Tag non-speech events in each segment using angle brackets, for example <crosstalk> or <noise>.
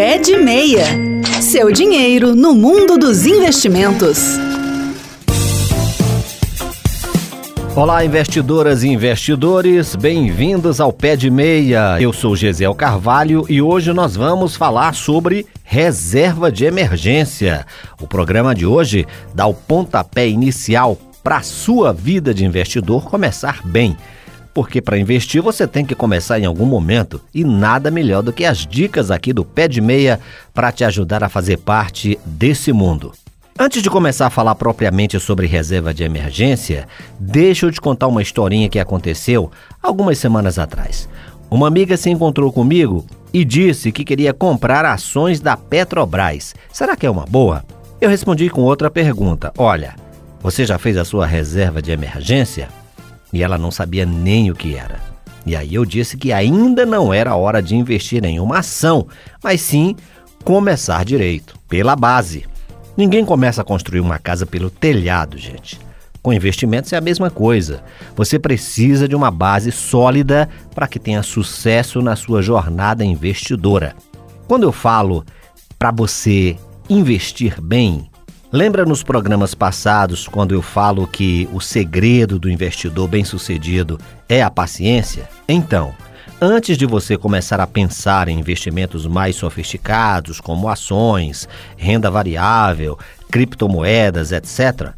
Pé de Meia. Seu dinheiro no mundo dos investimentos. Olá, investidoras e investidores, bem-vindos ao Pé de Meia. Eu sou Gesiel Carvalho e hoje nós vamos falar sobre reserva de emergência. O programa de hoje dá o pontapé inicial para a sua vida de investidor começar bem. Porque para investir você tem que começar em algum momento e nada melhor do que as dicas aqui do Pé de Meia para te ajudar a fazer parte desse mundo. Antes de começar a falar propriamente sobre reserva de emergência, deixa eu te contar uma historinha que aconteceu algumas semanas atrás. Uma amiga se encontrou comigo e disse que queria comprar ações da Petrobras. Será que é uma boa? Eu respondi com outra pergunta: Olha, você já fez a sua reserva de emergência? E ela não sabia nem o que era. E aí eu disse que ainda não era hora de investir em uma ação, mas sim começar direito, pela base. Ninguém começa a construir uma casa pelo telhado, gente. Com investimentos é a mesma coisa. Você precisa de uma base sólida para que tenha sucesso na sua jornada investidora. Quando eu falo para você investir bem, lembra nos programas passados quando eu falo que o segredo do investidor bem-sucedido é a paciência? Então, Antes de você começar a pensar em investimentos mais sofisticados, como ações, renda variável, criptomoedas, etc.,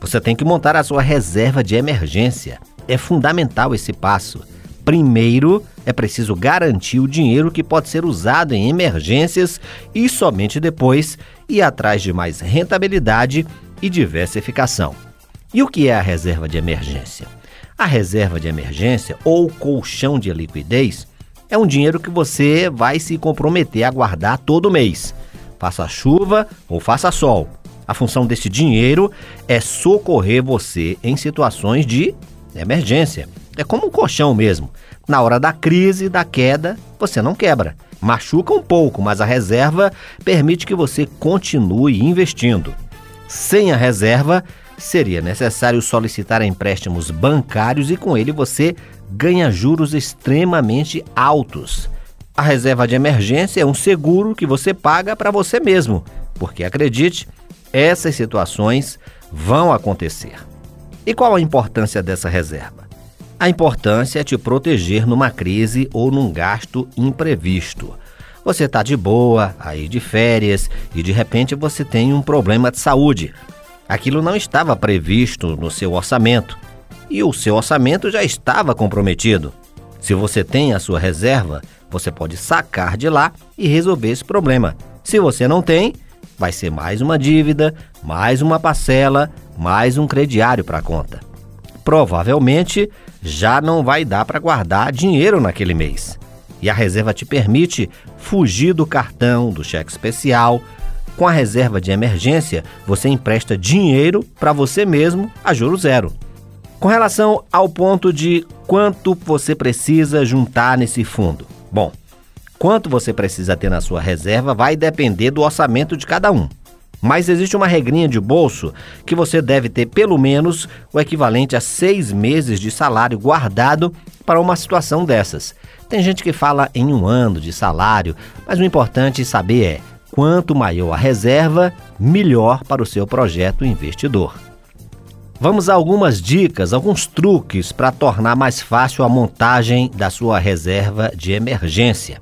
você tem que montar a sua reserva de emergência. É fundamental esse passo. Primeiro, é preciso garantir o dinheiro que pode ser usado em emergências e somente depois ir atrás de mais rentabilidade e diversificação. E o que é a reserva de emergência? A reserva de emergência ou colchão de liquidez é um dinheiro que você vai se comprometer a guardar todo mês. Faça chuva ou faça sol. A função desse dinheiro é socorrer você em situações de emergência. É como um colchão mesmo. Na hora da crise, da queda, você não quebra. Machuca um pouco, mas a reserva permite que você continue investindo. Sem a reserva, seria necessário solicitar empréstimos bancários e com ele você ganha juros extremamente altos. A reserva de emergência é um seguro que você paga para você mesmo, porque acredite, essas situações vão acontecer. E qual a importância dessa reserva? A importância é te proteger numa crise ou num gasto imprevisto. Você está de boa, aí de férias, e de repente você tem um problema de saúde. Aquilo não estava previsto no seu orçamento e o seu orçamento já estava comprometido. Se você tem a sua reserva, você pode sacar de lá e resolver esse problema. Se você não tem, vai ser mais uma dívida, mais uma parcela, mais um crediário para a conta. Provavelmente já não vai dar para guardar dinheiro naquele mês. E a reserva te permite fugir do cartão, do cheque especial, com a reserva de emergência, você empresta dinheiro para você mesmo a juro zero. Com relação ao ponto de quanto você precisa juntar nesse fundo. Bom, quanto você precisa ter na sua reserva vai depender do orçamento de cada um. Mas existe uma regrinha de bolso que você deve ter pelo menos o equivalente a seis meses de salário guardado para uma situação dessas. Tem gente que fala em um ano de salário, mas o importante saber é Quanto maior a reserva, melhor para o seu projeto investidor. Vamos a algumas dicas, alguns truques para tornar mais fácil a montagem da sua reserva de emergência.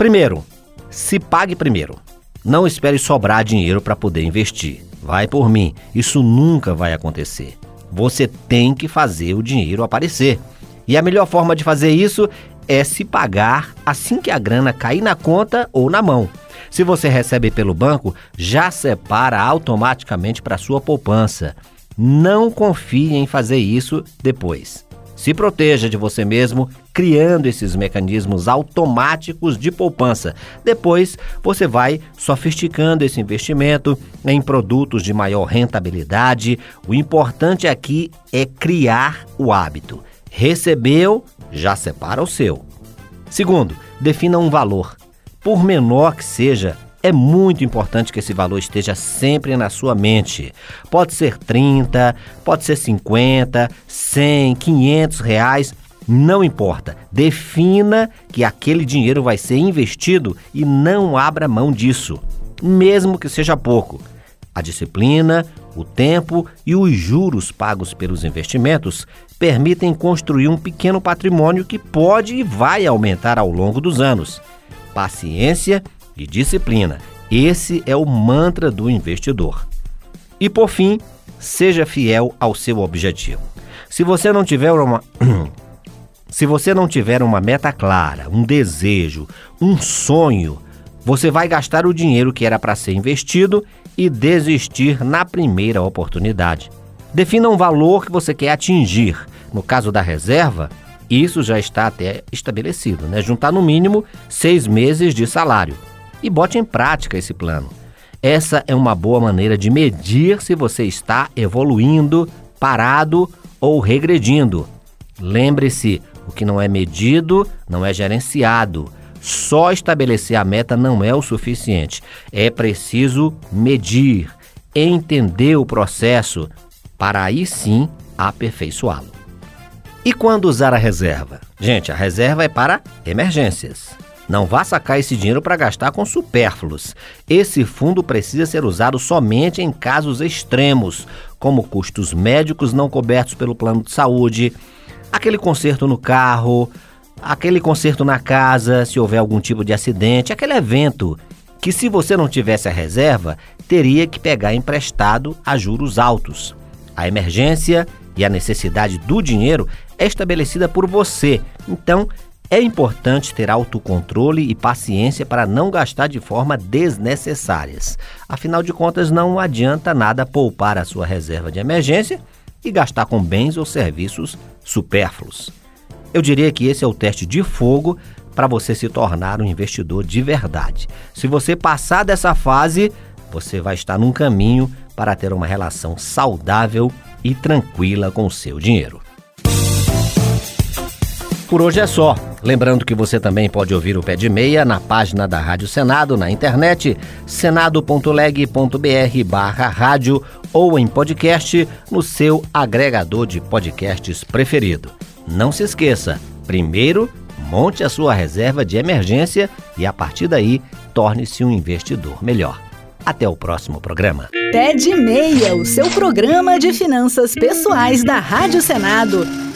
Primeiro, se pague primeiro. Não espere sobrar dinheiro para poder investir. Vai por mim, isso nunca vai acontecer. Você tem que fazer o dinheiro aparecer. E a melhor forma de fazer isso é se pagar assim que a grana cair na conta ou na mão. Se você recebe pelo banco, já separa automaticamente para sua poupança. Não confie em fazer isso depois. Se proteja de você mesmo criando esses mecanismos automáticos de poupança. Depois, você vai sofisticando esse investimento em produtos de maior rentabilidade. O importante aqui é criar o hábito. Recebeu, já separa o seu. Segundo, defina um valor. Por menor que seja, é muito importante que esse valor esteja sempre na sua mente. Pode ser 30, pode ser 50, 100, 500 reais, Não importa, defina que aquele dinheiro vai ser investido e não abra mão disso, mesmo que seja pouco. A disciplina, o tempo e os juros pagos pelos investimentos permitem construir um pequeno patrimônio que pode e vai aumentar ao longo dos anos. Paciência e disciplina. Esse é o mantra do investidor. E por fim, seja fiel ao seu objetivo. Se você não tiver uma <clears throat> Se você não tiver uma meta clara, um desejo, um sonho, você vai gastar o dinheiro que era para ser investido e desistir na primeira oportunidade. Defina um valor que você quer atingir. No caso da reserva, isso já está até estabelecido, né? Juntar no mínimo seis meses de salário. E bote em prática esse plano. Essa é uma boa maneira de medir se você está evoluindo, parado ou regredindo. Lembre-se, o que não é medido não é gerenciado. Só estabelecer a meta não é o suficiente. É preciso medir, entender o processo, para aí sim aperfeiçoá-lo. E quando usar a reserva? Gente, a reserva é para emergências. Não vá sacar esse dinheiro para gastar com supérfluos. Esse fundo precisa ser usado somente em casos extremos, como custos médicos não cobertos pelo plano de saúde, aquele conserto no carro, aquele conserto na casa, se houver algum tipo de acidente, aquele evento que, se você não tivesse a reserva, teria que pegar emprestado a juros altos. A emergência e a necessidade do dinheiro é estabelecida por você, então é importante ter autocontrole e paciência para não gastar de forma desnecessárias. Afinal de contas, não adianta nada poupar a sua reserva de emergência e gastar com bens ou serviços supérfluos. Eu diria que esse é o teste de fogo para você se tornar um investidor de verdade. Se você passar dessa fase, você vai estar num caminho para ter uma relação saudável e tranquila com o seu dinheiro. Por hoje é só. Lembrando que você também pode ouvir o Pé de Meia na página da Rádio Senado na internet senado.leg.br barra rádio ou em podcast no seu agregador de podcasts preferido. Não se esqueça, primeiro monte a sua reserva de emergência e a partir daí torne-se um investidor melhor. Até o próximo programa. De Meia, o seu programa de finanças pessoais da Rádio Senado.